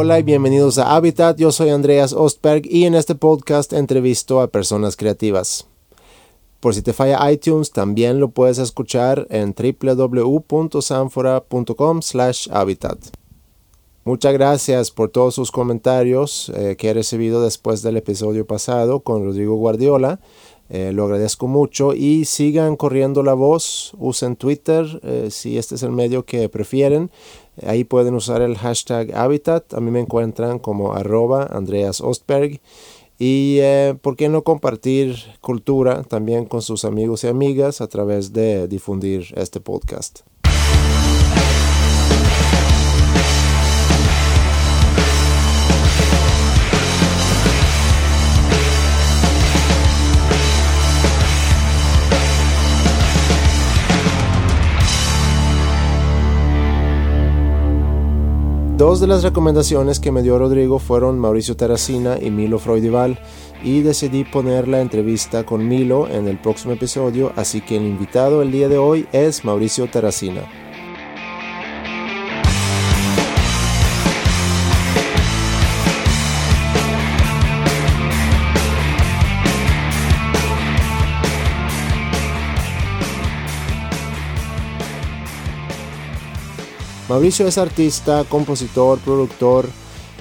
Hola y bienvenidos a Habitat, yo soy Andreas Ostberg y en este podcast entrevisto a personas creativas. Por si te falla iTunes, también lo puedes escuchar en www.sanfora.com habitat. Muchas gracias por todos sus comentarios eh, que he recibido después del episodio pasado con Rodrigo Guardiola. Eh, lo agradezco mucho y sigan corriendo la voz, usen Twitter eh, si este es el medio que prefieren. Ahí pueden usar el hashtag Habitat. A mí me encuentran como arroba Andreas Ostberg. Y eh, por qué no compartir cultura también con sus amigos y amigas a través de difundir este podcast. Dos de las recomendaciones que me dio Rodrigo fueron Mauricio Terracina y Milo Freudival y decidí poner la entrevista con Milo en el próximo episodio, así que el invitado el día de hoy es Mauricio Terracina. Mauricio es artista, compositor, productor,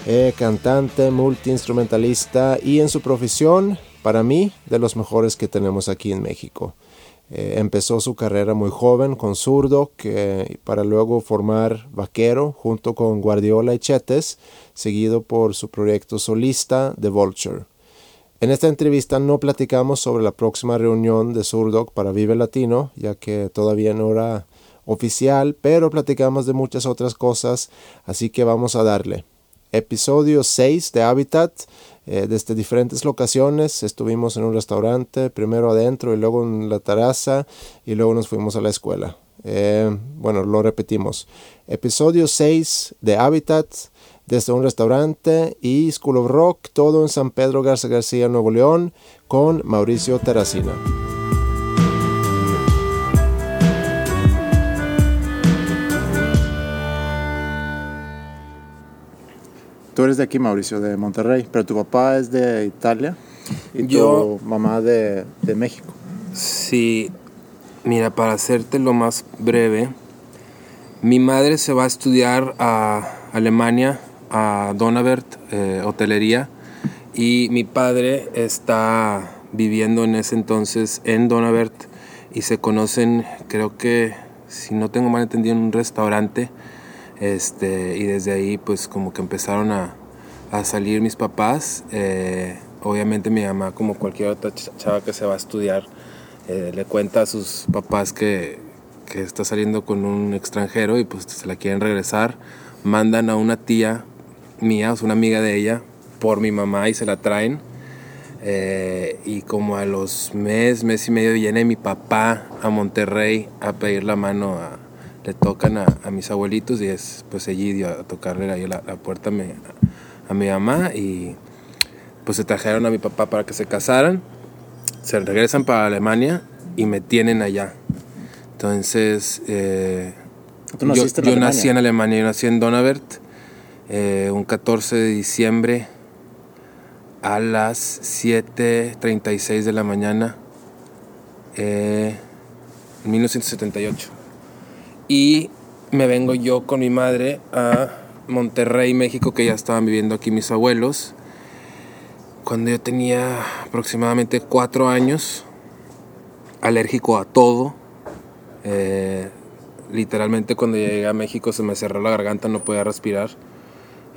eh, cantante, multiinstrumentalista y en su profesión, para mí, de los mejores que tenemos aquí en México. Eh, empezó su carrera muy joven con zurdo, que, para luego formar vaquero junto con Guardiola y Chetes, seguido por su proyecto solista The Vulture. En esta entrevista no platicamos sobre la próxima reunión de Zurdo para Vive Latino, ya que todavía no era oficial, pero platicamos de muchas otras cosas, así que vamos a darle. Episodio 6 de Habitat, eh, desde diferentes locaciones, estuvimos en un restaurante, primero adentro y luego en la terraza y luego nos fuimos a la escuela. Eh, bueno, lo repetimos. Episodio 6 de Habitat, desde un restaurante y School of Rock, todo en San Pedro Garza García, Nuevo León, con Mauricio Terracina. Tú eres de aquí, Mauricio, de Monterrey, pero tu papá es de Italia y tu mamá de, de México. Sí, mira, para hacerte lo más breve, mi madre se va a estudiar a Alemania, a Donavert, eh, hotelería, y mi padre está viviendo en ese entonces en Donavert y se conocen, creo que, si no tengo mal entendido, en un restaurante este, y desde ahí pues como que empezaron a, salir mis papás. Eh, obviamente mi mamá como cualquier otra chava que se va a estudiar eh, le cuenta a sus papás que, está saliendo con un extranjero y pues se la quieren regresar. Mandan a una tía mía, o una amiga de ella, por mi mamá y se la traen. Eh, y como a los mes, mes y medio viene mi papá a Monterrey a pedir la mano a, le tocan a, mis abuelitos y es pues Egidio a tocarle ahí la, la puerta a mi, a mi mamá y pues se trajeron a mi papá para que se casaran, se regresan para Alemania y me tienen allá. Entonces, eh, yo, yo nací en Alemania, yo nací en Donavert, eh, un 14 de diciembre a las 7.36 de la mañana, eh, en 1978. Y me vengo yo con mi madre a Monterrey, México, que ya estaban viviendo aquí mis abuelos. Cuando yo tenía aproximadamente cuatro años, alérgico a todo. Eh, literalmente cuando llegué a México se me cerró la garganta, no podía respirar.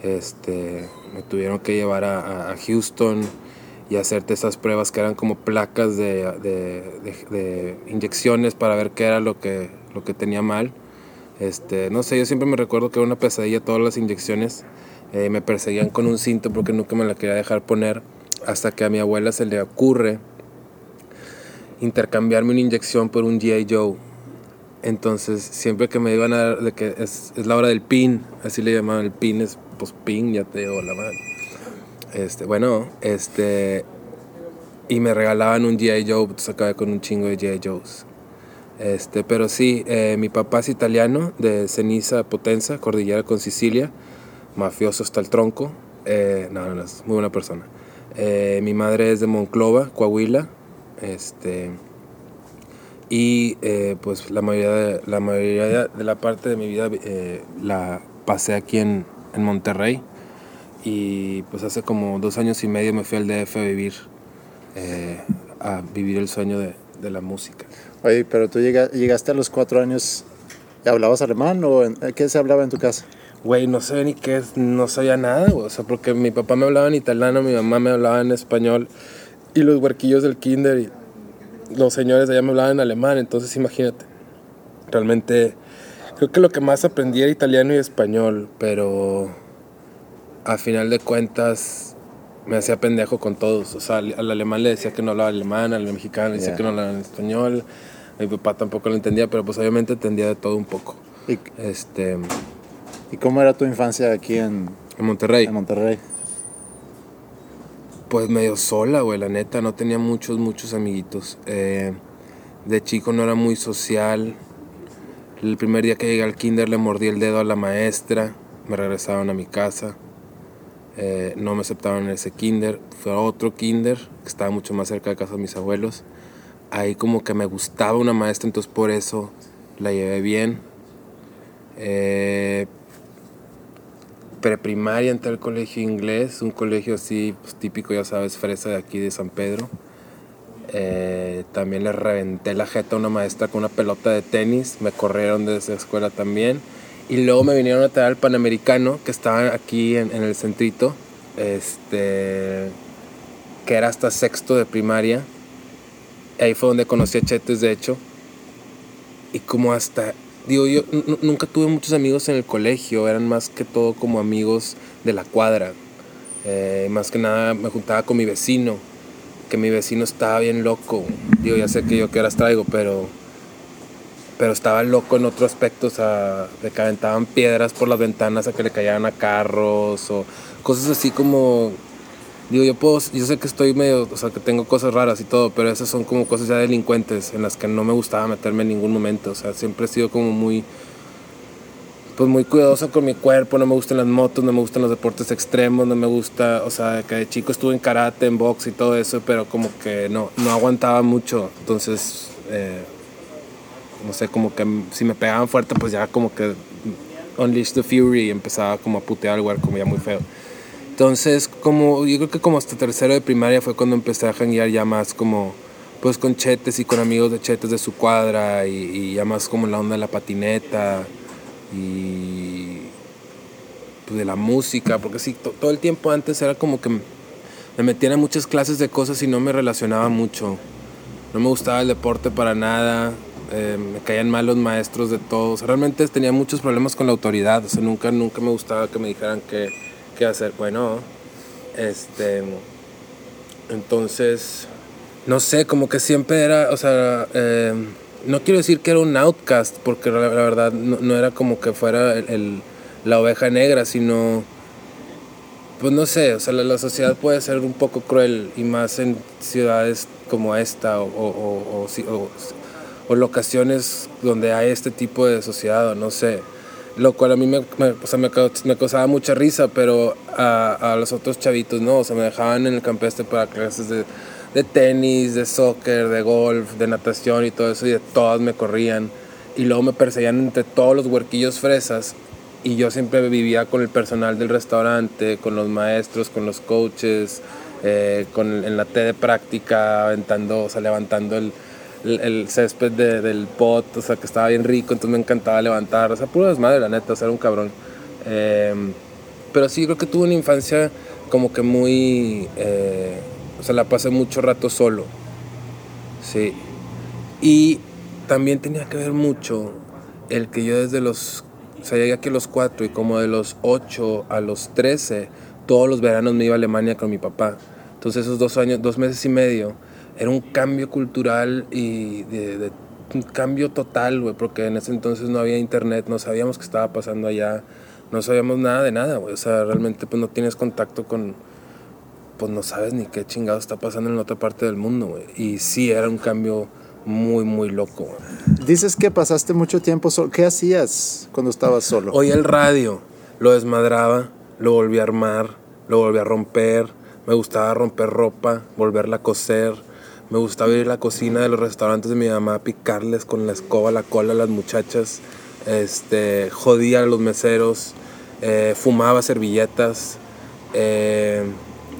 Este, me tuvieron que llevar a, Houston y hacerte esas pruebas que eran como placas de, de inyecciones para ver qué era lo que, lo que tenía mal. Este, no sé, yo siempre me recuerdo que era una pesadilla todas las inyecciones. Eh, me perseguían con un cinto porque nunca me la quería dejar poner. Hasta que a mi abuela se le ocurre intercambiarme una inyección por un G.I. Joe. Entonces, siempre que me iban a dar, de que es, la hora del pin, así le llamaban el pin, es pues pin, ya te digo la mano. Este, bueno, este, y me regalaban un G.I. Joe, entonces acabé con un chingo de G.I. Joes. Este, pero sí, eh, mi papá es italiano, de Ceniza, Potenza, Cordillera con Sicilia. mafioso hasta el tronco. Eh, no, no, no, es muy buena persona. Eh, mi madre es de Monclova, Coahuila. Este, y eh, pues la mayoría, de, la mayoría de la parte de mi vida la pasé aquí en, en, Monterrey. Y pues hace como dos años y medio me fui al DF a vivir, a vivir el sueño de, de, la música. Oye, pero tú llegaste a los cuatro años, ¿hablabas alemán o en, qué se hablaba en tu casa? Güey, no sé ni qué, no sabía nada, o sea, porque mi papá me hablaba en italiano, mi mamá me hablaba en español y los huerquillos del kinder y los señores allá me hablaban en alemán, entonces imagínate. Realmente creo que lo que más aprendí era italiano y español, pero a final de cuentas me hacía pendejo con todos. O sea, al alemán le decía que no hablaba alemán, al mexicano le decía yeah. que no hablaba en español. Mi papá tampoco lo entendía, pero pues obviamente entendía de todo un poco. ¿Y, este, ¿y cómo era tu infancia aquí en, en Monterrey? En Monterrey. Pues medio sola, güey, la neta, no tenía muchos, muchos amiguitos. Eh, de chico no era muy social. El primer día que llegué al kinder le mordí el dedo a la maestra, me regresaron a mi casa. Eh, no me aceptaron en ese kinder. Fue a otro kinder, que estaba mucho más cerca de casa de mis abuelos. Ahí como que me gustaba una maestra, entonces por eso la llevé bien. Eh, preprimaria entré al colegio inglés, un colegio así pues, típico, ya sabes, fresa de aquí de San Pedro. Eh, también le reventé la jeta a una maestra con una pelota de tenis, me corrieron de esa escuela también. Y luego me vinieron a traer al Panamericano, que estaba aquí en, el centrito, este, que era hasta sexto de primaria. Ahí fue donde conocí a Chetes, de hecho. Y como hasta digo, yo nunca tuve muchos amigos en el colegio, eran más que todo como amigos de la cuadra. Eh, más que nada me juntaba con mi vecino, que mi vecino estaba bien loco. Digo, ya sé que yo que horas traigo, pero, pero estaba loco en otro aspecto, o sea, de que aventaban piedras por las ventanas a que le caían a carros o cosas así como digo, yo puedo, yo sé que estoy medio, o sea, que tengo cosas raras y todo, pero esas son como cosas ya delincuentes en las que no me gustaba meterme en ningún momento, o sea, siempre he sido como muy, pues muy cuidadoso con mi cuerpo, no me gustan las motos, no me gustan los deportes extremos, no me gusta, o sea, que de chico estuve en karate, en box y todo eso, pero como que no, no aguantaba mucho, entonces, eh, no sé, como que si me pegaban fuerte, pues ya como que unleash the fury y empezaba como a putear al lugar como ya muy feo. Entonces, como yo creo que como hasta tercero de primaria fue cuando empecé a janguear ya más como pues con chetes y con amigos de chetes de su cuadra y, y ya más como la onda de la patineta y pues de la música, porque sí, to, todo el tiempo antes era como que me metían en muchas clases de cosas y no me relacionaba mucho. No me gustaba el deporte para nada, eh, me caían mal los maestros de todos. Realmente tenía muchos problemas con la autoridad, o sea, nunca, nunca me gustaba que me dijeran que qué hacer. Bueno, este. Entonces, no sé, como que siempre era, o sea, eh, no quiero decir que era un outcast, porque la, verdad no, era como que fuera el, la oveja negra, sino, pues no sé, o sea, la, sociedad puede ser un poco cruel y más en ciudades como esta o, o, o locaciones donde hay este tipo de sociedad, o no sé lo cual a mí me, me, o sea, me, me causaba mucha risa, pero a, a, los otros chavitos no, o sea, me dejaban en el campestre para clases de, de tenis, de soccer, de golf, de natación y todo eso, y de todas me corrían. Y luego me perseguían entre todos los huerquillos fresas, y yo siempre vivía con el personal del restaurante, con los maestros, con los coaches, eh, con, en la T de práctica, aventando, o sea, levantando el, el, el césped de, del pot, o sea, que estaba bien rico, entonces me encantaba levantar, o sea, pura desmadre, la neta, o sea, era un cabrón. Eh, pero sí, creo que tuve una infancia como que muy, eh, o sea, la pasé mucho rato solo, sí. Y también tenía que ver mucho el que yo desde los, o sea, llegué aquí a los 4 y como de los 8 a los 13, todos los veranos me iba a Alemania con mi papá. Entonces esos dos años, dos meses y medio, era un cambio cultural y de, de un cambio total, güey, porque en ese entonces no había internet, no sabíamos qué estaba pasando allá, no sabíamos nada de nada, güey, o sea, realmente pues no tienes contacto con, pues no sabes ni qué chingado está pasando en otra parte del mundo, güey, y sí, era un cambio muy, muy loco, güey. Dices que pasaste mucho tiempo solo, ¿qué hacías cuando estabas solo? Oía el radio, lo desmadraba, lo volví a armar, lo volví a romper. Me gustaba romper ropa, volverla a coser. Me gustaba ir a la cocina de los restaurantes de mi mamá picarles con la escoba la cola a las muchachas. Este, jodía a los meseros, eh, fumaba servilletas. eh,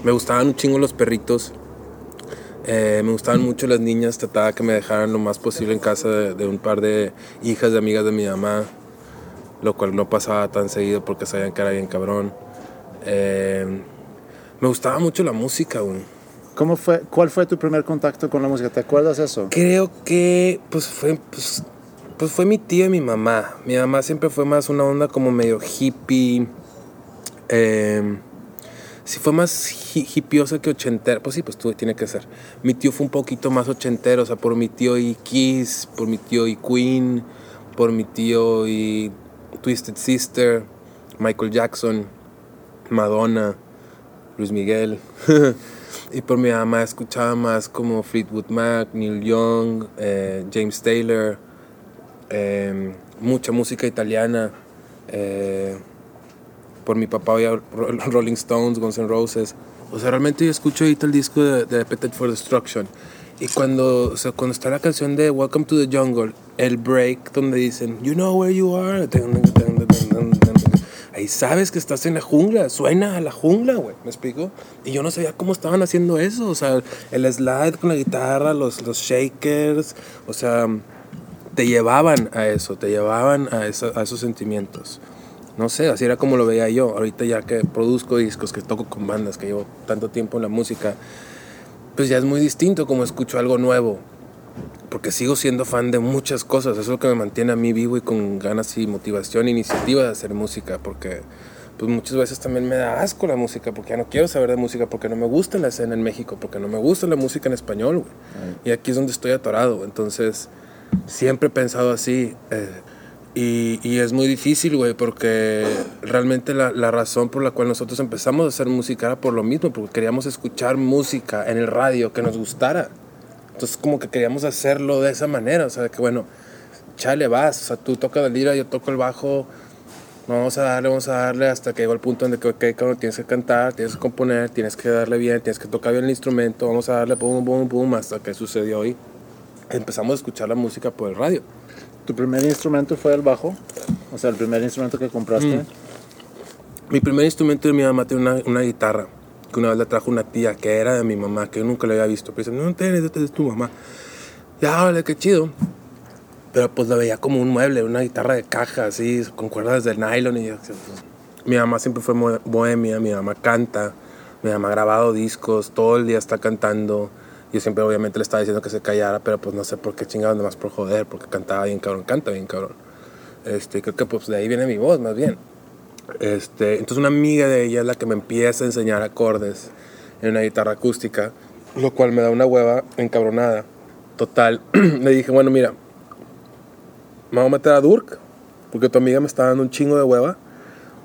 me gustaban un chingo los perritos. Eh, me gustaban mucho las niñas, trataba que me dejaran lo más posible en casa de, un par de hijas de amigas de mi mamá, lo cual no pasaba tan seguido porque sabían que era bien cabrón. Me gustaba mucho la música, güey. ¿Cómo fue, ¿Cuál fue tu primer contacto con la música? ¿Te acuerdas eso? Creo que pues fue, pues, pues fue mi tío y mi mamá. Mi mamá siempre fue más una onda como medio hippie. Eh, sí fue más hi- que ochentera. Pues sí, pues tú, tiene que ser. Mi tío fue un poquito más ochentero. O sea, por mi tío y Kiss, por mi tío y Queen, por mi tío y Twisted Sister, Michael Jackson, Madonna, Luis Miguel. y por mi mamá escuchaba más como Fleetwood Mac, Neil Young, eh, James Taylor, eh, mucha música italiana. eh, por mi papá Ro- Rolling Stones, Guns N' Roses. O sea, realmente yo escucho ahorita el disco de, de for Destruction. Y cuando, o sea, cuando está la canción de Welcome to the Jungle, el break donde dicen, You know where you are. Sabes que estás en la jungla, suena a la jungla, güey, ¿me explico? Y yo no sabía cómo estaban haciendo eso, o sea, el slide con la guitarra, los, los shakers, o sea, te llevaban a eso, te llevaban a, a esos sentimientos. No sé, así era como lo veía yo. Ahorita ya que produzco discos, que toco con bandas, que llevo tanto tiempo en la música, pues ya es muy distinto como escucho algo nuevo. Porque sigo siendo fan de muchas cosas. Eso es lo que me mantiene a mí vivo y con ganas y motivación e iniciativa de hacer música. Porque pues muchas veces también me da asco la música, porque ya no quiero saber de música, porque no me gusta la escena en México, porque no me gusta la música en español. Y aquí es donde estoy atorado. Entonces, siempre he pensado así. eh, y, y es muy difícil, güey, porque realmente la, la razón por la cual nosotros empezamos a hacer música era por lo mismo, porque queríamos escuchar música en el radio que nos gustara. Entonces como que queríamos hacerlo de esa manera, o sea, que bueno, chale, vas, o sea, tú tocas la lira, yo toco el bajo, vamos a darle, vamos a darle hasta que llegó el punto donde que, ok, cabrón, tienes que cantar, tienes que componer, tienes que darle bien, tienes que tocar bien el instrumento, vamos a darle pum, pum, pum, hasta que sucedió y empezamos a escuchar la música por el radio. ¿Tu primer instrumento fue el bajo? O sea, el primer instrumento que compraste. Mm. Mi primer instrumento de mi mamá tiene una, una guitarra que una vez la trajo una tía que era de mi mamá, que yo nunca la había visto. Pero dice, no tienes, esta es tu mamá. Ya, vale, qué chido. Pero pues la veía como un mueble, una guitarra de caja, así, con cuerdas de nylon. Y pues, mi mamá siempre fue bohemia, mi mamá canta, mi mamá ha grabado discos, todo el día está cantando. Yo siempre obviamente le estaba diciendo que se callara, pero pues no sé por qué chingados, nada más por joder, porque cantaba bien cabrón, canta bien cabrón. Este, creo que pues de ahí viene mi voz, más bien. Este, entonces una amiga de ella es la que me empieza a enseñar acordes en una guitarra acústica, lo cual me da una hueva encabronada. Total, le dije, bueno, mira, me voy a meter a Durk, porque tu amiga me está dando un chingo de hueva.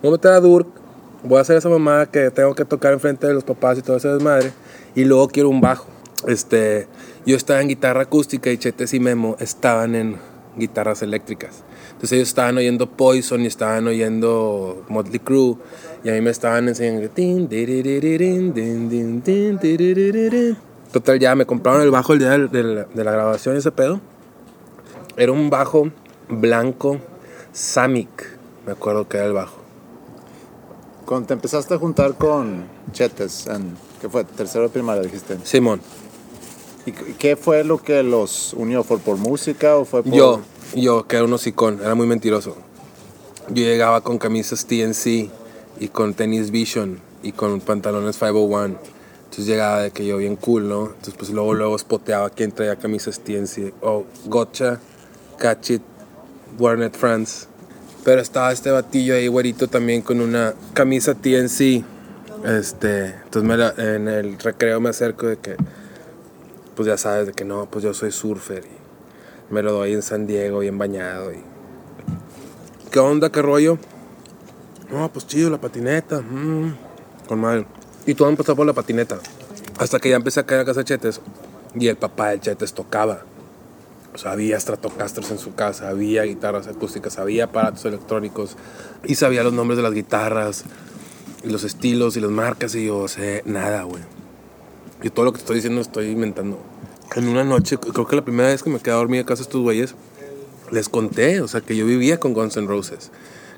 Me voy a meter a Durk, voy a hacer esa mamada que tengo que tocar enfrente de los papás y todo ese desmadre, y luego quiero un bajo. Este, yo estaba en guitarra acústica y Chetes y Memo estaban en guitarras eléctricas. Entonces ellos estaban oyendo Poison y estaban oyendo Motley Crue y a mí me estaban enseñando. Total ya me compraron el bajo el día de la grabación ese pedo. Era un bajo blanco Samick, me acuerdo que era el bajo. Cuando te empezaste a juntar con Chetes, en, ¿qué fue? Tercero de primaria, dijiste. Simón, ¿Y qué fue lo que los unió? ¿Fue por música o fue por...? Yo, yo, que era un hocicón, era muy mentiroso. Yo llegaba con camisas TNC y con tenis Vision y con pantalones 501. Entonces llegaba de que yo bien cool, ¿no? Entonces pues luego, luego spoteaba quién traía camisas TNC. O Gotcha, Catch It, Warnet France. Pero estaba este batillo ahí, güerito, también con una camisa TNC. Este, entonces en el recreo me acerco de que, pues ya sabes, de que no, pues yo soy surfer. Me lo doy en San Diego, bien bañado. Y... ¿Qué onda? ¿Qué rollo? No, pues chido, la patineta. mm, con madre. Y todo empezó por la patineta. Hasta que ya empecé a caer a casa de Chetes. Y el papá de Chetes tocaba. O sea, había Stratocasters en su casa, había guitarras acústicas, había aparatos electrónicos. Y sabía los nombres de las guitarras. y los estilos y las marcas y yo sé nada, güey. Y todo lo que estoy diciendo estoy inventando. En una noche, creo que la primera vez que me quedé a dormir en casa de estos güeyes, les conté, o sea, que yo vivía con Guns N' Roses.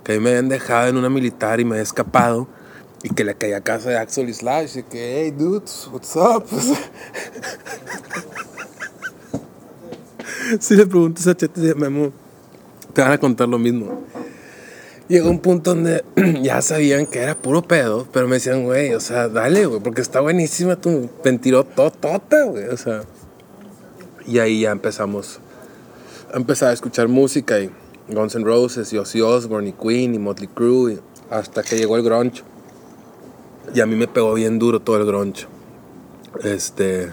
Que a mí me habían dejado en una militar y me había escapado. Y que le caí a casa de Axel y Slash. Y que, hey, dudes, what's up? si le preguntas a Chete, de Memo, te van a contar lo mismo. Llegó un punto donde ya sabían que era puro pedo, pero me decían, güey, o sea, dale, güey, porque está buenísima tu ventirototota, güey, o sea. Y ahí ya empezamos a empezar a escuchar música y Guns N' Roses y Ozzy Osbourne y Queen y Motley Crue hasta que llegó el grunge. Y a mí me pegó bien duro todo el grunge. Este.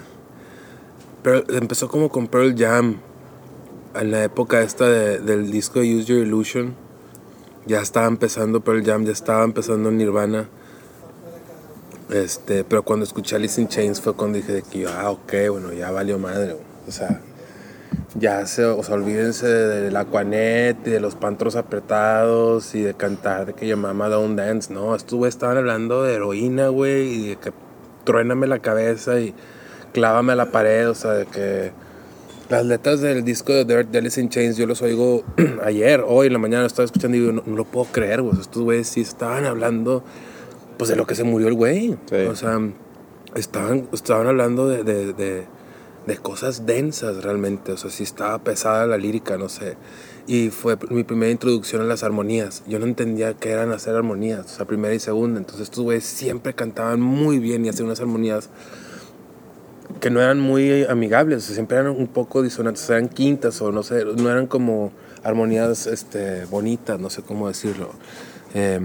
Pero empezó como con Pearl Jam. En la época esta del disco Use Your Illusion. Ya estaba empezando Pearl Jam, ya estaba empezando Nirvana. Este, pero cuando escuché Alice in Chains fue cuando dije de que ah, ok, bueno, ya valió madre. O sea, ya se, o sea, olvídense del Aquanet y de los pantros apretados y de cantar de que yo mamá Don't Dance, no, estos güey estaban hablando de heroína, güey, y de que truéname la cabeza y clávame a la pared, o sea, de que las letras del disco de Dirt, de Alice in Chains, yo los oigo ayer, hoy en la mañana, lo estaba escuchando y digo, no, lo puedo creer, güey, estos güeyes sí estaban hablando, pues de lo que se murió el güey, o sea, estaban, estaban hablando de, de de cosas densas realmente, o sea, sí estaba pesada la lírica, no sé. Y fue mi primera introducción a las armonías. Yo no entendía qué eran hacer armonías, o sea, primera y segunda. Entonces estos güeyes siempre cantaban muy bien y hacían unas armonías que no eran muy amigables, o sea, siempre eran un poco disonantes, eran quintas o no sé, no eran como armonías este, bonitas, no sé cómo decirlo. Eh,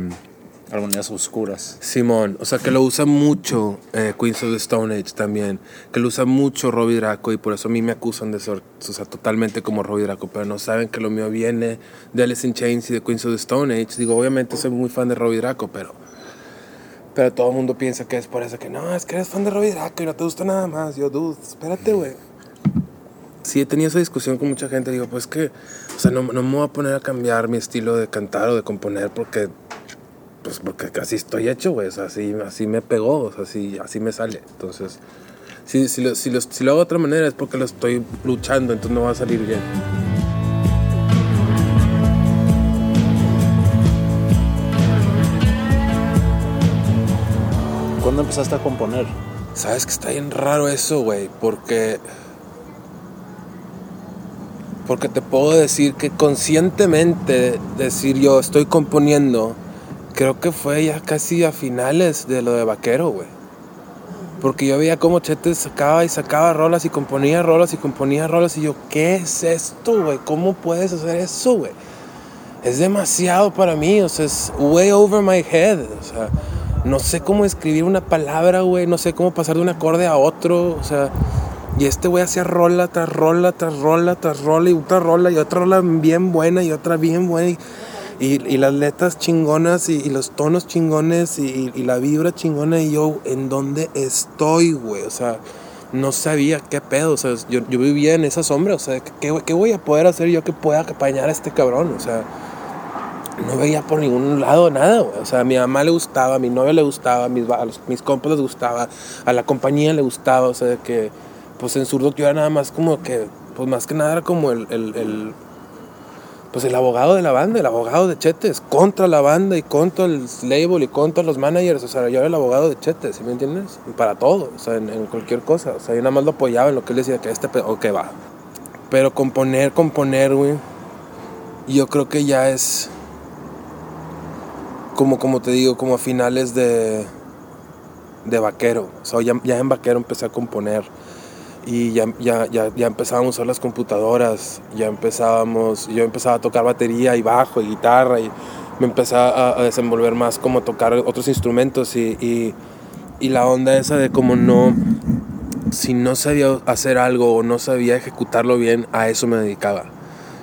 Armonías oscuras. Simón, o sea que lo usa mucho eh, Queens of the Stone Age también, que lo usa mucho Robbie Draco y por eso a mí me acusan de ser o sea, totalmente como Robbie Draco, pero no saben que lo mío viene de Alice in Chains y de Queens of the Stone Age. Digo, obviamente soy muy fan de Robbie Draco, pero, pero todo el mundo piensa que es por eso que no, es que eres fan de Robbie Draco y no te gusta nada más. Yo, dude, espérate, güey. Sí, he tenido esa discusión con mucha gente. Digo, pues que, o sea, no, no me voy a poner a cambiar mi estilo de cantar o de componer porque pues porque casi estoy hecho, güey. así, así me pegó, o sea, así, así me sale. Entonces, si, si, lo, si, lo, si lo hago de otra manera es porque lo estoy luchando, entonces no va a salir bien. ¿Cuándo empezaste a componer? Sabes que está bien raro eso, güey, porque porque te puedo decir que conscientemente decir yo estoy componiendo creo que fue ya casi a finales de lo de Vaquero, güey. Porque yo veía cómo Chete sacaba y sacaba rolas y componía rolas y componía rolas y yo, ¿qué es esto, güey? ¿Cómo puedes hacer eso, güey? Es demasiado para mí, o sea, es way over my head, o sea, no sé cómo escribir una palabra, güey, no sé cómo pasar de un acorde a otro, o sea, y este güey hacía rola tras rola, tras rola, tras rola y otra rola y otra rola bien buena y otra bien buena. Y y, las letras chingonas y, los tonos chingones y, la vibra chingona y yo, ¿en dónde estoy, güey? O sea, no sabía qué pedo, o sea, yo, yo vivía en esa sombra, o sea, ¿qué, ¿qué, voy a poder hacer yo que pueda acompañar a este cabrón? O sea, no veía por ningún lado nada, güey. O sea, a mi mamá le gustaba, a mi novia le gustaba, a mis, a mis compas les gustaba, a la compañía le gustaba, o sea, que, pues en Surdo yo era nada más como que, pues más que nada era como el, el pues el abogado de la banda, el abogado de Chetes, contra la banda y contra el label y contra los managers. O sea, yo era el abogado de Chetes, ¿sí me entiendes? Para todo, o sea, en, cualquier cosa. O sea, yo nada más lo apoyaba en lo que él decía que este o que va. Pero componer, componer, güey. Yo creo que ya es. Como, como te digo, como a finales de. de vaquero. O sea, ya, ya en vaquero empecé a componer y ya, ya, ya, ya, a usar las computadoras, ya empezábamos, yo empezaba a tocar batería y bajo y guitarra y me empezaba a, desenvolver más como tocar otros instrumentos y, y, y, la onda esa de como no, si no sabía hacer algo o no sabía ejecutarlo bien, a eso me dedicaba.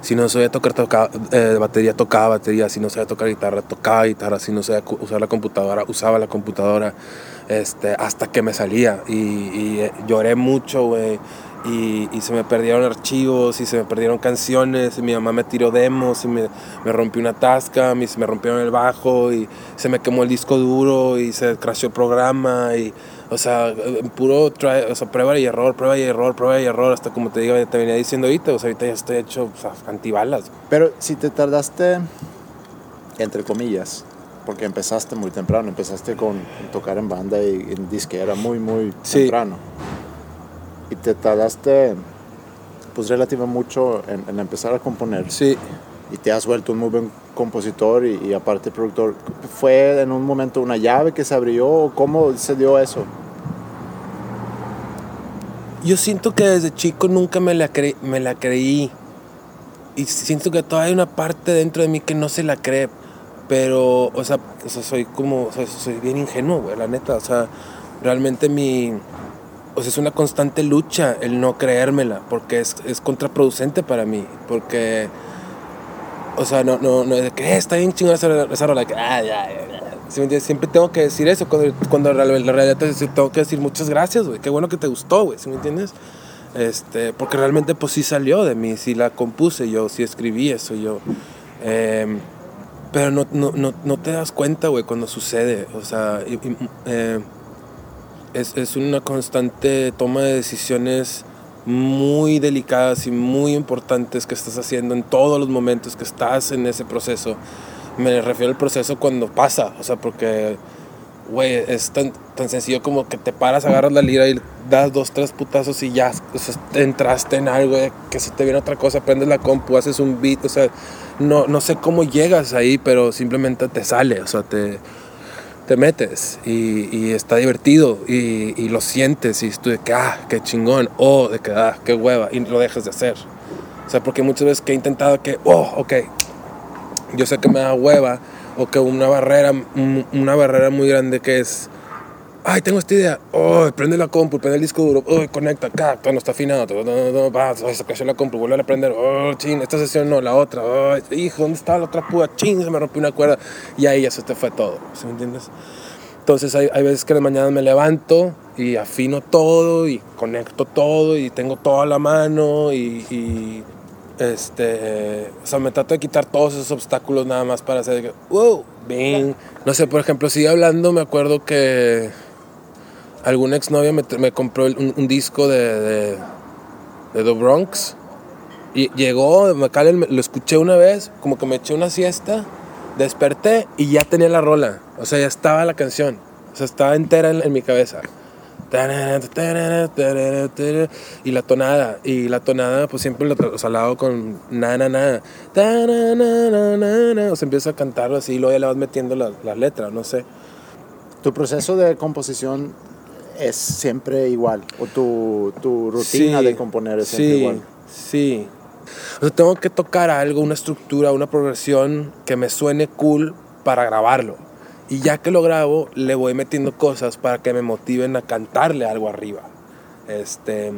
Si no sabía tocar tocaba, eh, batería, tocaba batería. Si no sabía tocar guitarra, tocaba guitarra. Si no sabía usar la computadora, usaba la computadora este, hasta que me salía. Y, eh, lloré mucho, güey. y, y se me perdieron archivos y se me perdieron canciones y mi mamá me tiró demos y me, me rompió una tasca, y se me rompieron el bajo y se me quemó el disco duro y se crashó el programa y o sea, en puro o sea, prueba y error, prueba y error, prueba y error, hasta como te digo, te venía diciendo ahorita, o sea, ahorita ya estoy hecho o sea, antibalas. Pero si te tardaste, entre comillas, porque empezaste muy temprano, empezaste con tocar en banda y en disquera muy, muy Sí. temprano. Y te tardaste, pues relativamente mucho en, en empezar a componer. Sí, Y te has vuelto un muy buen compositor y, y aparte productor. ¿Fue en un momento una llave que se abrió o cómo se dio eso? yo siento que desde chico nunca me la, cre- me la creí. Y siento que todavía hay una parte dentro de mí que no se la cree. Pero, o sea, soy como, o sea, soy bien ingenuo, güey, la neta. O sea, realmente mi, o sea, es una constante lucha el no creérmela, porque es, es contraproducente para mí. Porque, o sea, no, no, no es de que "Eh, está bien chingada esa, esa rola, que, ah, ya, ya, ya". ¿Sí? Siempre tengo que decir eso, cuando, cuando la, realidad es que tengo que decir muchas gracias, güey, qué bueno que te gustó, güey, ¿sí me entiendes? Este, porque realmente pues sí salió de mí, sí la compuse yo, sí escribí eso yo. Em, pero no, no, no, no te das cuenta, güey, cuando sucede. O sea, eh, es, es una constante toma de decisiones muy delicadas y muy importantes que estás haciendo en todos los momentos que estás en ese proceso. Me refiero al proceso cuando pasa, o sea, porque, güey, es tan, tan sencillo como que te paras, agarras la lira y das dos, tres putazos y ya o sea, te entraste en algo, que se te viene otra cosa, prendes la compu, haces un beat, o sea, no, no sé cómo llegas ahí, pero simplemente te sale, o sea, te, te metes y, y está divertido y, y lo sientes y tú de que, ah, qué chingón, o de que, ah, qué hueva, y lo dejas de hacer. O sea, porque muchas veces que he intentado que, oh, ok, yo sé que me da hueva, o que una barrera, un- una barrera muy grande que es, ay, tengo esta idea, oh, prende la compu, prende el disco duro, oh, conecta, acá, no está afinado, ay, se cayó la compu, vuelve a prender, oh, ching, esta sesión no, la otra, oh, hijo, ¿dónde está la otra púa? Ching, se me rompió una cuerda, y ahí ya se te fue todo, ¿sí me entiendes? Entonces hay, hay veces que la mañana me levanto y afino todo y conecto todo y tengo toda la mano y, este, o sea, me trato de quitar todos esos obstáculos nada más para hacer wow, bing. No sé, por ejemplo, sigue hablando, me acuerdo que algún exnovio me, me compró un, disco de, de, The Bronx y llegó, McAllen, lo escuché una vez, como que me eché una siesta, desperté y ya tenía la rola, o sea, ya estaba la canción, o sea, estaba entera en, en mi cabeza. Y la tonada, y la tonada pues siempre lo tra- o sea, la hago con na na na, na, o sea, empiezo a cantarlo así y luego ya le vas metiendo la, la letra, no sé. ¿Tu proceso de composición es siempre igual? ¿O tu, tu rutina Sí, de componer es siempre sí, igual? Sí. O sea, tengo que tocar algo, una estructura, una progresión que me suene cool para grabarlo. Y ya que lo grabo, le voy metiendo cosas para que me motiven a cantarle algo arriba. Este.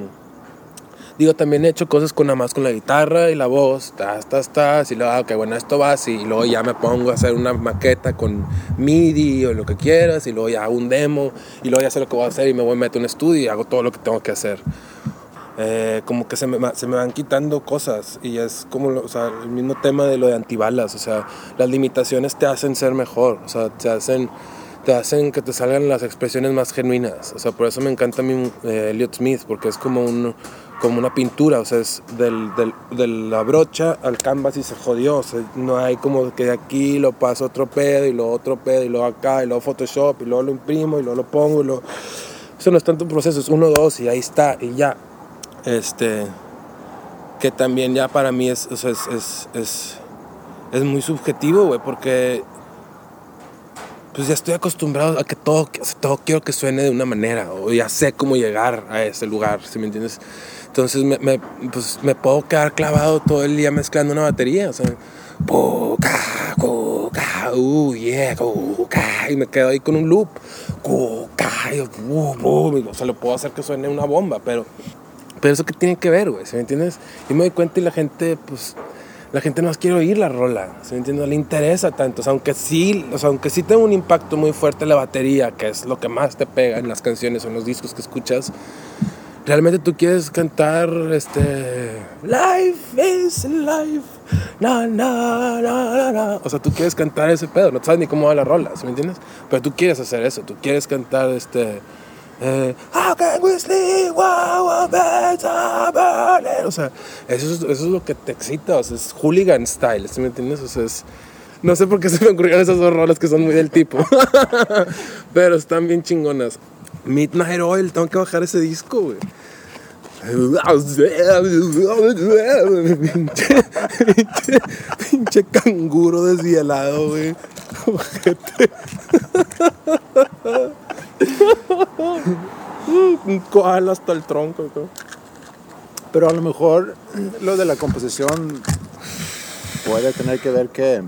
Digo, también he hecho cosas con nada más con la guitarra y la voz, tas, tas, tas, y luego, ah, ok, bueno, esto va así, y luego ya me pongo a hacer una maqueta con MIDI o lo que quieras, y luego ya hago un demo, y luego ya sé lo que voy a hacer y me voy a meter a un estudio y hago todo lo que tengo que hacer. Eh, como que se me, se me van quitando cosas y es como lo- o sea, el mismo tema de lo de antibalas, o sea, las limitaciones te hacen ser mejor, o sea, te hacen, te hacen que te salgan las expresiones más genuinas, o sea, por eso me encanta a mí eh, Elliot Smith, porque es como, un, como una pintura, o sea, es del, del- de la brocha al canvas y se jodió, o sea, no hay como que de aquí lo paso otro pedo y luego otro pedo y luego acá y luego Photoshop y luego lo imprimo y luego lo pongo y luego... Eso no es tanto un proceso, es uno, dos y ahí está y ya este que también ya para mí es, es, es, es, es muy subjetivo, güey, porque pues ya estoy acostumbrado a que todo, todo quiero que suene de una manera, o ya sé cómo llegar a ese lugar, ¿sí me entiendes? Entonces me, me, pues, me puedo quedar clavado todo el día mezclando una batería, o sea, cuca, uh, yeah, y me quedo ahí con un loop, cuca, y, uh, o sea, lo puedo hacer que suene una bomba, pero pero eso que tiene que ver, güey, ¿sí me entiendes? Y me doy cuenta y la gente, pues, la gente no más quiere oír la rola, ¿sí me entiendes? No le interesa tanto, o sea, aunque sí, o sea, aunque sí tenga un impacto muy fuerte la batería, que es lo que más te pega en las canciones o en los discos que escuchas, realmente tú quieres cantar este Life is life. Na, na, na, na. O sea, tú quieres cantar ese pedo, no sabes ni cómo va la rola, ¿sí me entiendes? Pero tú quieres hacer eso, tú quieres cantar este eh, How can we sleep while our? O sea, eso es, eso es lo que te excita, o sea, es hooligan style, ¿sí me entiendes? O sea, es no sé por qué se me ocurrieron esas dos rolas que son muy del tipo. Pero están bien chingonas. Midnight Oil, tengo que bajar ese disco, güey. Pinche, pinche, pinche canguro deshielado, güey. Un koala hasta el tronco, güey. Pero a lo mejor lo de la composición puede tener que ver que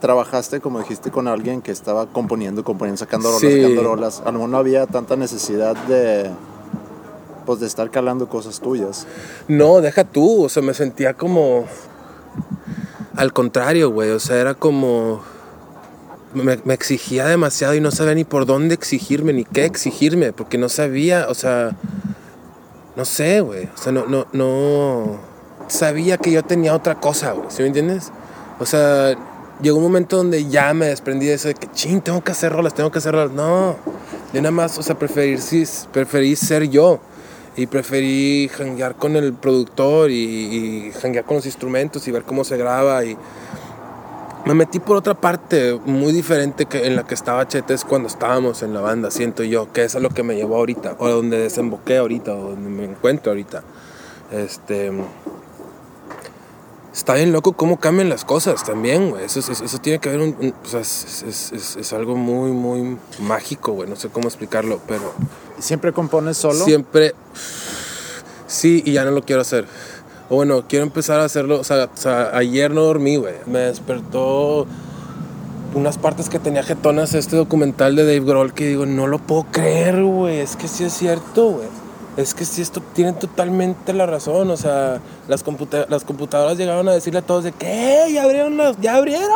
trabajaste, como dijiste, con alguien que estaba componiendo, componiendo, sacando rolas, Sí. sacando rolas. A lo mejor no había tanta necesidad de, pues, de estar calando cosas tuyas. No, deja tú, o sea, me sentía como... Al contrario, güey, o sea, era como... Me, me exigía demasiado y no sabía ni por dónde exigirme, ni qué exigirme, porque no sabía, o sea... No sé, güey, o sea, no, no, no... Sabía que yo tenía otra cosa, güey, ¿sí me entiendes? O sea, llegó un momento donde ya me desprendí de eso de que, ching, tengo que hacer rolas, tengo que hacer rolas. No, yo nada más, o sea, preferí, sí, preferí ser yo. Y preferí janguear con el productor y, y janguear con los instrumentos y ver cómo se graba. Y me metí por otra parte muy diferente que en la que estaba Chetes cuando estábamos en la banda, siento yo, que es a lo que me llevó ahorita, o donde desemboqué ahorita, o donde me encuentro ahorita. Este. Está bien loco cómo cambian las cosas también, güey. Eso, eso, eso tiene que ver un, un- o sea, es, es- es- es algo muy, muy mágico, güey. No sé cómo explicarlo, pero ¿Siempre compones solo? siempre sí y ya no lo quiero hacer. O bueno, quiero empezar a hacerlo. O sea, o sea, ayer no dormí, güey. Me despertó unas partes que tenía jetonas este documental de Dave Grohl que digo, no lo puedo creer, güey. Es que sí es cierto, güey. Es que sí, esto tienen totalmente la razón. O sea, las, computa- las computadoras llegaron a decirle a todos de que ya abrieron, las- ya abrieron,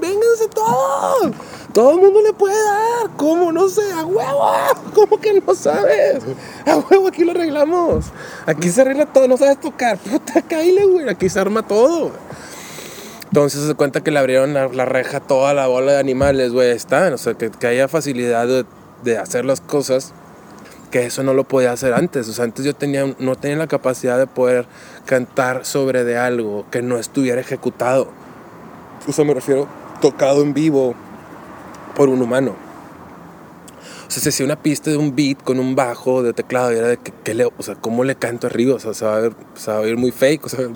vénganse todos. Todo el mundo le puede dar. ¿Cómo? No sé, a huevo. ¿Cómo que no sabes? A huevo, aquí lo arreglamos. Aquí se arregla todo, no sabes tocar. Puta, cáile, güey. Aquí se arma todo. Entonces se cuenta que le abrieron la, la reja toda la bola de animales, güey. Están, o sea, que, que haya facilidad de hacer las cosas que eso no lo podía hacer antes. O sea, antes yo tenía, no tenía la capacidad de poder cantar sobre de algo que no estuviera ejecutado. O sea, me refiero tocado en vivo por un humano. O sea, se hacía una pista de un beat con un bajo de teclado y era de que, que le, o sea, ¿cómo le canto arriba? O sea, se va a ver, se va a ver muy fake. O sea,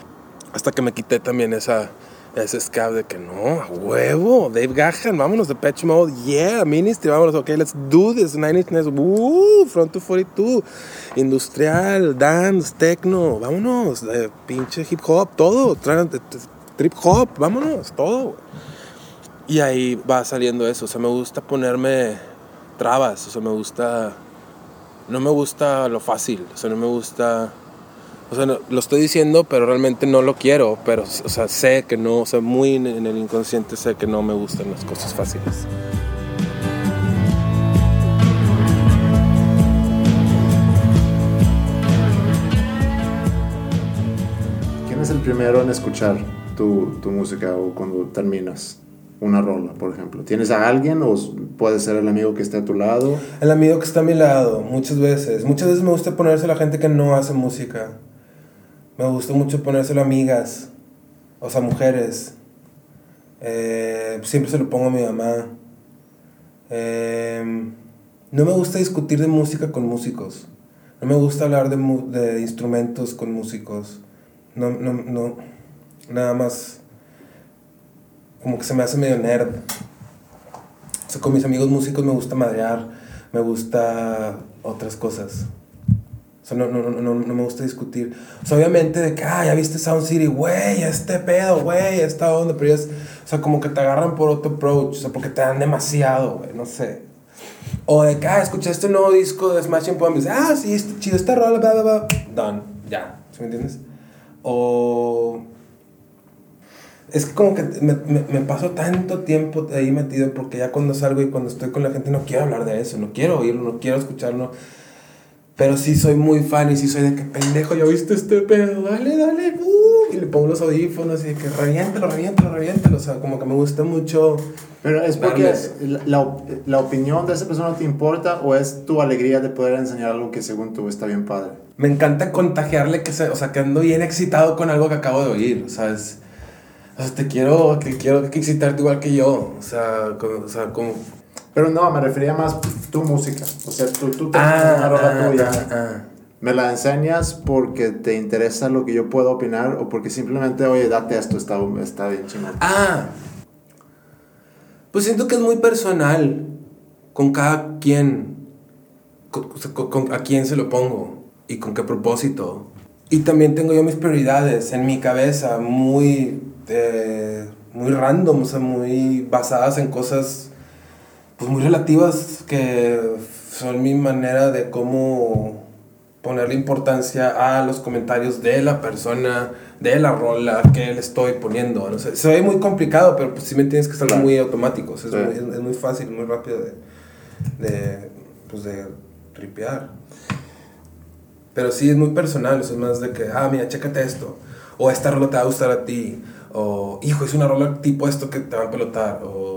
hasta que me quité también esa, ese scab de que no, a huevo, Dave Gahan, vámonos de Patch Mode, yeah, Ministry, vámonos, ok, let's do this, Nine Inch Nails, woo, Front to 42, industrial, dance, techno, vámonos, pinche hip hop, todo, trip hop, vámonos, todo. Y ahí va saliendo eso, o sea, me gusta ponerme trabas, o sea, me gusta, no me gusta lo fácil, o sea, no me gusta... O sea, no- lo estoy diciendo, pero realmente no lo quiero. Pero, o sea, sé que no, o sea, muy en, el inconsciente sé que no me gustan las cosas fáciles. ¿Quién es el primero en escuchar tu, tu música o cuando terminas una rola, por ejemplo? ¿Tienes a alguien o puede ser el amigo que esté a tu lado? El amigo que está a mi lado, muchas veces. Muchas veces me gusta ponérselo a gente que no hace música. Me gusta mucho ponérselo a amigas, o sea, mujeres. Eh, siempre se lo pongo a mi mamá. Eh, no me gusta discutir de música con músicos. No me gusta hablar de, mu- de instrumentos con músicos. No, no, no. Nada más. Como que se me hace medio nerd. O sea, con mis amigos músicos me gusta madrear, me gusta otras cosas. O sea, no, no, no, no, me gusta discutir. O sea, obviamente de que, ah, ya viste Sound City, güey, este pedo, güey, esta onda, pero ya es, o sea, como que te agarran por otro approach, o sea, porque te dan demasiado, güey, no sé. O de que, ah, escuchaste el nuevo disco de Smashing Pumpkins, ah, sí, está chido, está rola, bla, bla, bla, done, ya, ¿sí me entiendes? O es que como que me, me, me paso tanto tiempo ahí metido porque ya cuando salgo y cuando estoy con la gente no quiero hablar de eso, no quiero oírlo, no quiero escucharlo. Pero sí soy muy fan y sí soy de que pendejo, ¿ya viste este pedo? Dale, dale, uh", y le pongo los audífonos y de que reviéntalo, reviéntalo, reviéntalo. O sea, como que me gusta mucho. Pero es porque la, op- la opinión de esa persona no te importa o es tu alegría de poder enseñar algo que según tú está bien padre. Me encanta contagiarle que se, o sea, que ando bien excitado con algo que acabo de oír, o sea, es, o sea, te quiero, que quiero que excitarte igual que yo, o sea, o sea, como, Pero no, me refería más tu música. O sea, tú, tú te ah, una rola ah, tuya. ah, ah. ¿Me la enseñas porque te interesa lo que yo puedo opinar o porque simplemente, oye, date esto, está, está bien chingón? Ah, pues siento que es muy personal con cada quien, con- o sea, con- con- a quién se lo pongo y con qué propósito. Y también tengo yo mis prioridades en mi cabeza muy, eh, muy random, o sea, muy basadas en cosas pues muy relativas que son mi manera de cómo ponerle importancia a los comentarios de la persona, de la rola que le estoy poniendo. No sé, se ve muy complicado, pero pues sí me tienes que Claro. muy automático. o sea, es, Sí. muy, es muy fácil, muy rápido de, de, pues de tripear. Pero sí es muy personal, o sea, es más de que, ah, mira, chécate esto. O esta rola te va a gustar a ti. O, hijo, es una rola tipo esto que te va a pelotar. O,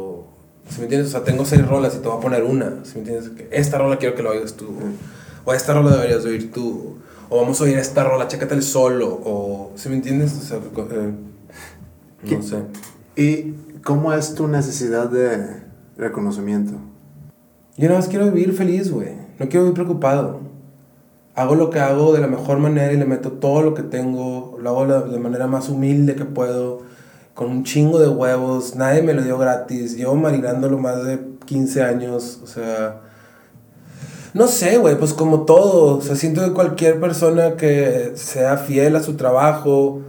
si me entiendes? O sea, tengo seis rolas y te voy a poner una. Si me entiendes? Esta rola quiero que la oigas tú. O esta rola deberías de oír tú. O vamos a oír esta rola, chécate el solo. O, si me entiendes? O sea, eh, ¿Qué? no sé. ¿Y cómo es tu necesidad de reconocimiento? Yo nada más quiero vivir feliz, güey. No quiero vivir preocupado. Hago lo que hago de la mejor manera y le meto todo lo que tengo. Lo hago la- de manera más humilde que puedo. Con un chingo de huevos. Nadie me lo dio gratis. Llevo marinándolo más de 15 años. O sea... No sé, güey. Pues como todo. O sea, siento que cualquier persona que sea fiel a su trabajo...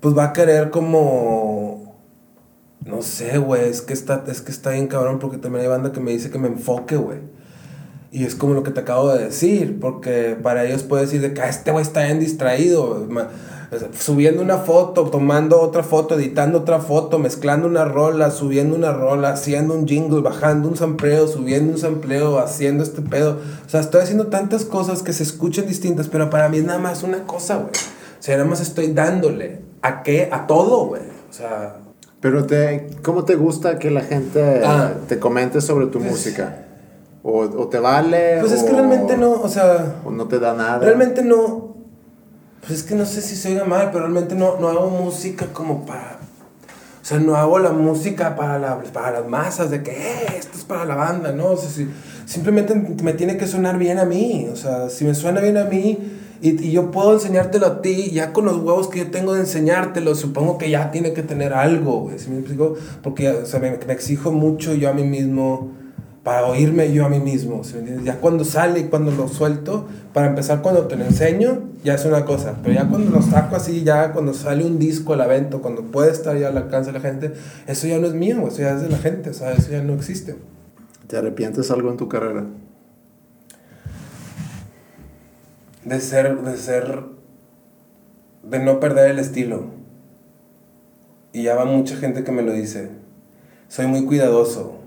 Pues va a querer como... No sé, güey, es que está, es que está bien cabrón porque también hay banda que me dice que me enfoque, güey. Y es como lo que te acabo de decir, porque para ellos puede decir de que "Ah, este güey está bien distraído, sea, subiendo una foto, tomando otra foto, editando otra foto, mezclando una rola, subiendo una rola, haciendo un jingle, bajando un sampleo, subiendo un sampleo, haciendo este pedo. O sea, estoy haciendo tantas cosas que se escuchan distintas, pero para mí es nada más una cosa, güey. O sea, nada más estoy dándole. ¿A qué? A todo, güey. O sea, Pero te, ¿cómo te gusta que la gente Ah. te comente sobre tu música? ¿O, o te vale? pues es o- que realmente no, o sea... ¿O no te da nada? Realmente no. Pues es que no sé si se oiga mal, pero realmente no, no hago música como para. O sea, no hago la música para, la- para las masas, de que "Eh, esto es para la banda, ¿no? O sea, si- simplemente me tiene que sonar bien a mí. O sea, si me suena bien a mí y, y yo puedo enseñártelo a ti, ya con los huevos que yo tengo de enseñártelo, supongo que ya tiene que tener algo, güey. ¿Sí? Porque o sea, me, me exijo mucho yo a mí mismo para oírme yo a mí mismo. Ya cuando sale y cuando lo suelto, para empezar cuando te lo enseño, ya es una cosa, pero ya cuando lo saco así, ya cuando sale un disco al evento, cuando puede estar ya al alcance de la gente, eso ya no es mío, eso ya es de la gente, o sea, eso ya no existe. ¿Te arrepientes algo en tu carrera? De ser, de ser, de no perder el estilo. Y ya va mucha gente que me lo dice. Soy muy cuidadoso.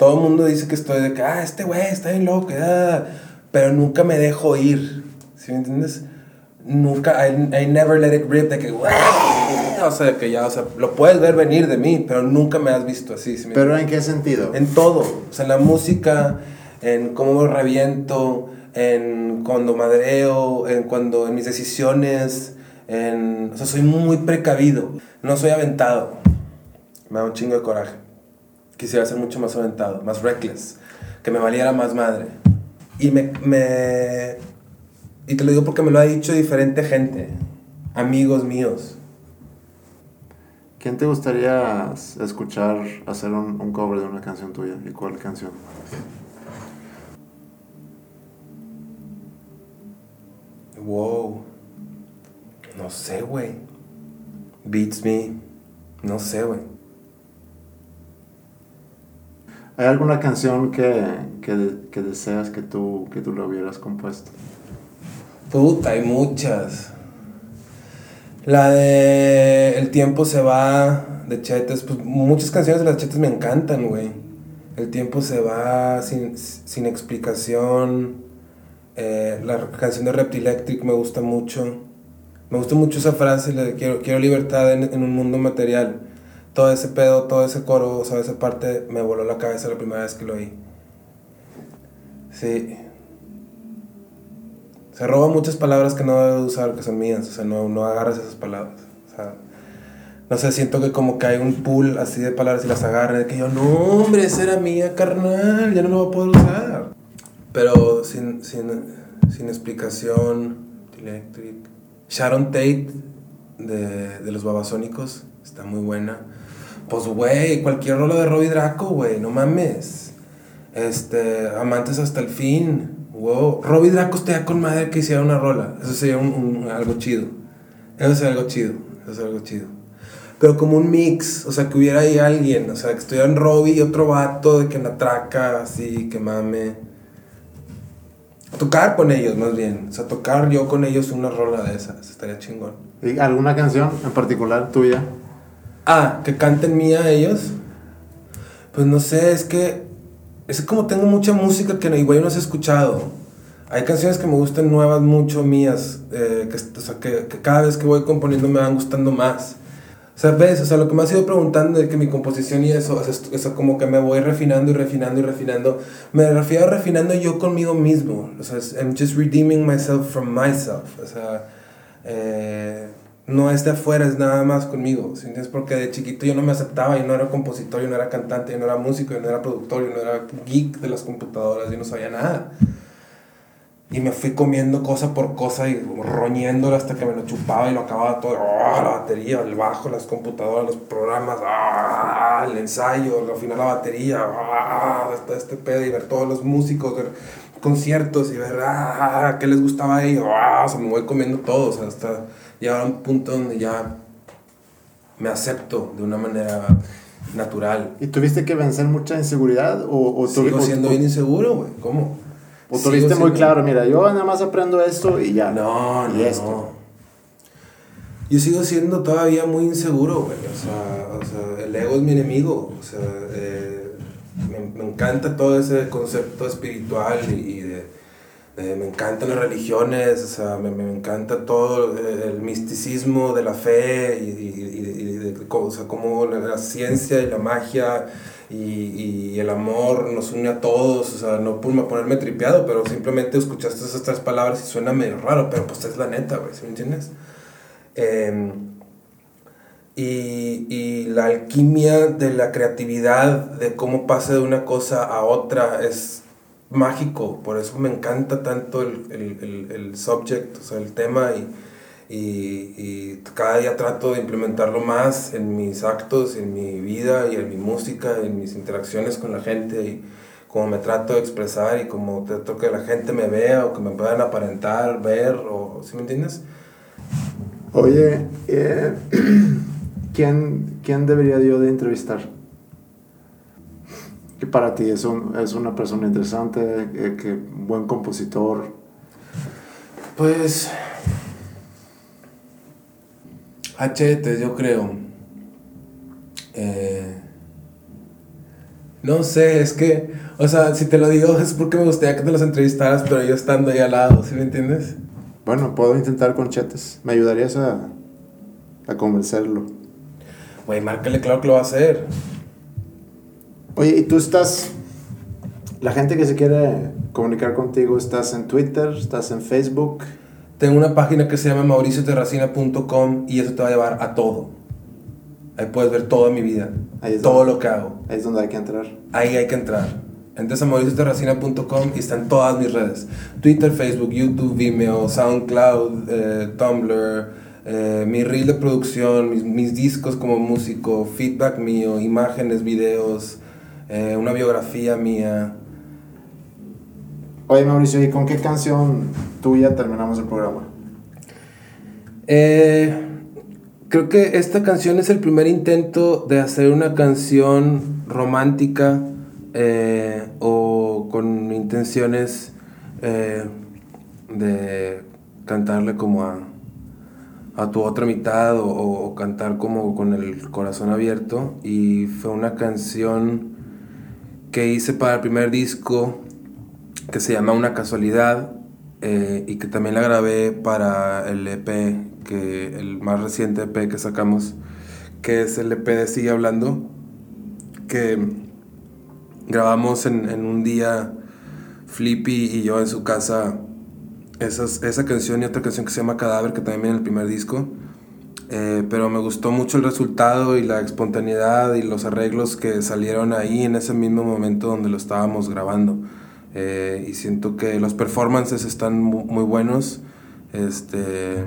Todo el mundo dice que estoy de que, ah, este güey está bien loco, ah", pero nunca me dejo ir. ¿Sí me entiendes? Nunca, I, I never let it rip, de que, o sea, que ya, o sea, lo puedes ver venir de mí, pero nunca me has visto así. ¿sí ¿Pero en qué sentido? en todo, o sea, en la música, en cómo reviento, en cuando madreo, en cuando en mis decisiones, en, o sea, soy muy precavido, no soy aventado. Me da un chingo de coraje. Quisiera ser mucho más aventado, más reckless, que me valiera más madre. Y me, me y te lo digo porque me lo ha dicho diferente gente, amigos míos. ¿Quién te gustaría escuchar hacer un, un cover de una canción tuya? ¿Y cuál canción? Wow. No sé, güey. Beats me. No sé, güey. ¿Hay alguna canción que, que, que deseas que tú, que tú lo hubieras compuesto? Puta, hay muchas. La de El tiempo se va de Chetes. Pues muchas canciones de las Chetes me encantan, güey. El tiempo se va sin, sin explicación. Eh, la canción de Reptilectric me gusta mucho. Me gusta mucho esa frase, la de quiero, quiero libertad en, en un mundo material. Todo ese pedo, todo ese coro, o sea, esa parte me voló la cabeza la primera vez que lo oí. Sí. Se roba muchas palabras que no debe usar, que son mías. O sea, no, no agarras esas palabras. O sea, no sé, siento que como que hay un pool así de palabras y las agarran. De que yo, no, hombre, esa era mía, carnal, ya no lo voy a poder usar. Pero sin, sin, sin explicación, Electric. Sharon Tate de, de los Babasónicos está muy buena. Pues, güey, cualquier rola de Robbie Draco, güey, no mames. Este, Amantes hasta el fin. Wow. Robbie Draco estaría con madre que hiciera una rola. Eso sería un, un- algo chido. Eso sería algo chido. Eso sería algo chido. Pero como un mix, o sea, que hubiera ahí alguien, o sea, que estuvieran Robbie y otro vato de que la traca, así, que mame. Tocar con ellos, más bien. O sea, tocar yo con ellos una rola de esas. Estaría chingón. ¿Y ¿Alguna canción en particular tuya? Ah, que canten mía ellos. Pues no sé, es que. Es como tengo mucha música que igual no has escuchado. Hay canciones que me gustan nuevas, mucho mías. eh, que, o sea, que, que cada vez que voy componiendo me van gustando más. O sea, ves, o sea, lo que me has ido preguntando de que mi composición y eso, eso como que me voy refinando y refinando y refinando. Me refiero a refinando yo conmigo mismo. O sea, I'm just redeeming myself from myself. O sea, eh, no es de afuera, es nada más conmigo. ¿sí entiendes? Porque de chiquito yo no me aceptaba, yo no era compositor, yo no era cantante, yo no era músico, yo no era productor, yo no era geek de las computadoras, yo no sabía nada. Y me fui comiendo cosa por cosa y roñéndolo hasta que me lo chupaba y lo acababa todo. ¡Ah! La batería, el bajo, las computadoras, los programas, ¡ah! el ensayo, al final la batería, ¡ah! todo este pedo y ver todos los músicos, ver conciertos y ver ¡ah! qué les gustaba a ellos. ¡ah! Me voy comiendo todo, o sea, hasta llegar a un punto donde ya me acepto de una manera natural. ¿Y tuviste que vencer mucha inseguridad? ¿O, o Sigo o- siendo o- bien inseguro, güey. ¿Cómo? o Sigo tuviste muy claro, mira, yo nada más aprendo esto y ya? No, no, Y esto. no. Yo sigo siendo todavía muy inseguro, güey. O sea, o sea, el ego es mi enemigo. O sea, eh, me, me encanta todo ese concepto espiritual y, y de, de- Me encantan las religiones, o sea, me, me encanta todo el, misticismo de la fe y, y- y- de, o la ciencia y la magia y, y el amor nos une a todos. O sea, no por ponerme tripeado, pero simplemente escuchaste esas tres palabras y suena medio raro, pero pues es la neta, güey, ¿sí me entiendes? Em, y, y la alquimia de la creatividad, de cómo pasa de una cosa a otra, es mágico. Por eso me encanta tanto el, el, el, el subject, o sea, el tema. Y, y, y cada día trato de implementarlo más en mis actos, en mi vida y en mi música, en mis interacciones con la gente. Y cómo me trato de expresar y cómo trato que la gente me vea o que me puedan aparentar, ver, o, ¿sí me entiendes? Oye, eh, ¿quién, ¿quién debería yo de entrevistar? Que para ti es, un, es una persona interesante, eh, que buen compositor. Pues. Hachetes, yo creo. Eh, no sé, es que. O sea, si te lo digo es porque me gustaría que te los entrevistaras, pero yo estando ahí al lado, ¿sí me entiendes? Bueno, puedo intentar con Chetes. ¿Me ayudarías a, a convencerlo? Güey, márcale, claro que lo va a hacer. Oye, ¿y tú estás... La gente que se quiere comunicar contigo, ¿estás en Twitter? ¿Estás en Facebook? Tengo una página que se llama mauricioterracina.com y eso te va a llevar a todo. Ahí puedes ver toda mi vida, Ahí es todo donde- lo que hago. Ahí es donde hay que entrar. Ahí hay que entrar. Entras a mauricioterracina.com y están todas mis redes. Twitter, Facebook, YouTube, Vimeo, SoundCloud, eh, Tumblr, eh, mi reel de producción, mis, mis discos como músico, feedback mío, imágenes, videos, eh, una biografía mía. Oye, Mauricio, ¿y con qué canción tuya terminamos el programa? Eh, creo que esta canción es el primer intento de hacer una canción romántica eh, o con intenciones eh, de cantarle como a, a tu otra mitad o, o cantar como con el corazón abierto. Y fue una canción que hice para el primer disco que se llama Una casualidad eh, y que también la grabé para el EP, que el más reciente EP que sacamos, que es el EP de Sigue Hablando, que grabamos en, en un día Flippy y yo en su casa esas, esa canción y otra canción que se llama Cadáver, que también viene en el primer disco. Eh, pero me gustó mucho el resultado y la espontaneidad y los arreglos que salieron ahí en ese mismo momento donde lo estábamos grabando. Eh, y siento que los performances están muy, buenos. Este,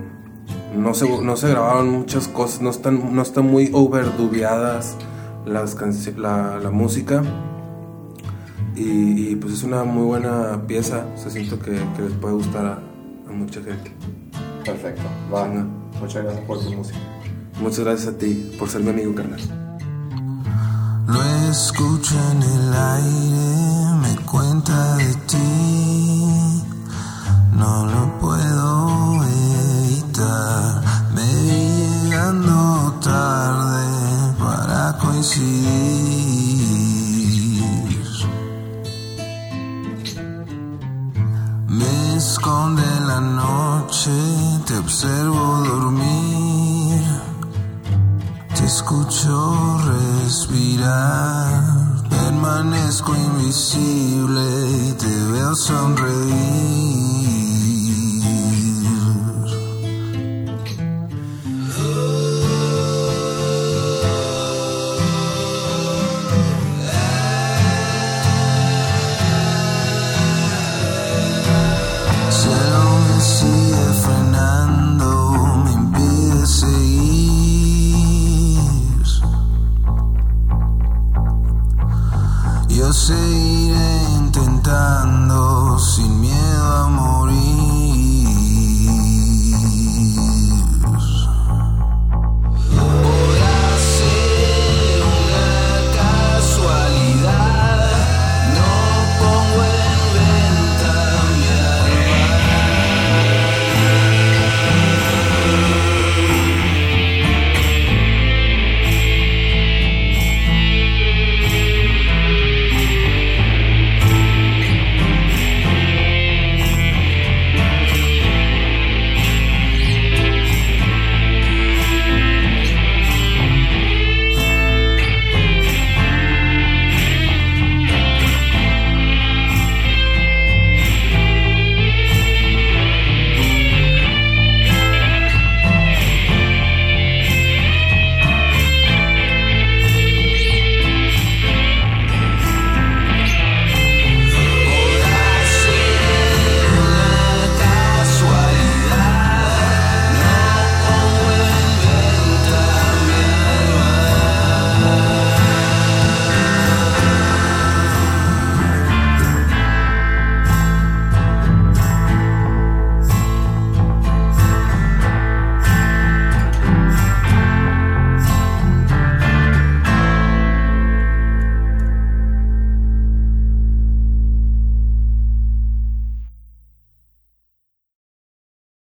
no, se, no se grabaron muchas cosas, no están, no están muy overdubiadas las la, la música. Y, pues es una muy buena pieza, o siento que, que les puede gustar a, a mucha gente. Perfecto, va. Muchas gracias por tu música. Muchas gracias a ti por ser mi amigo, carnal. Lo escucho en el aire, me cuenta de ti. No lo puedo evitar. Me vi llegando tarde para coincidir. Me esconde la noche, te observo escucho respirar, permanezco invisible y te veo sonreír.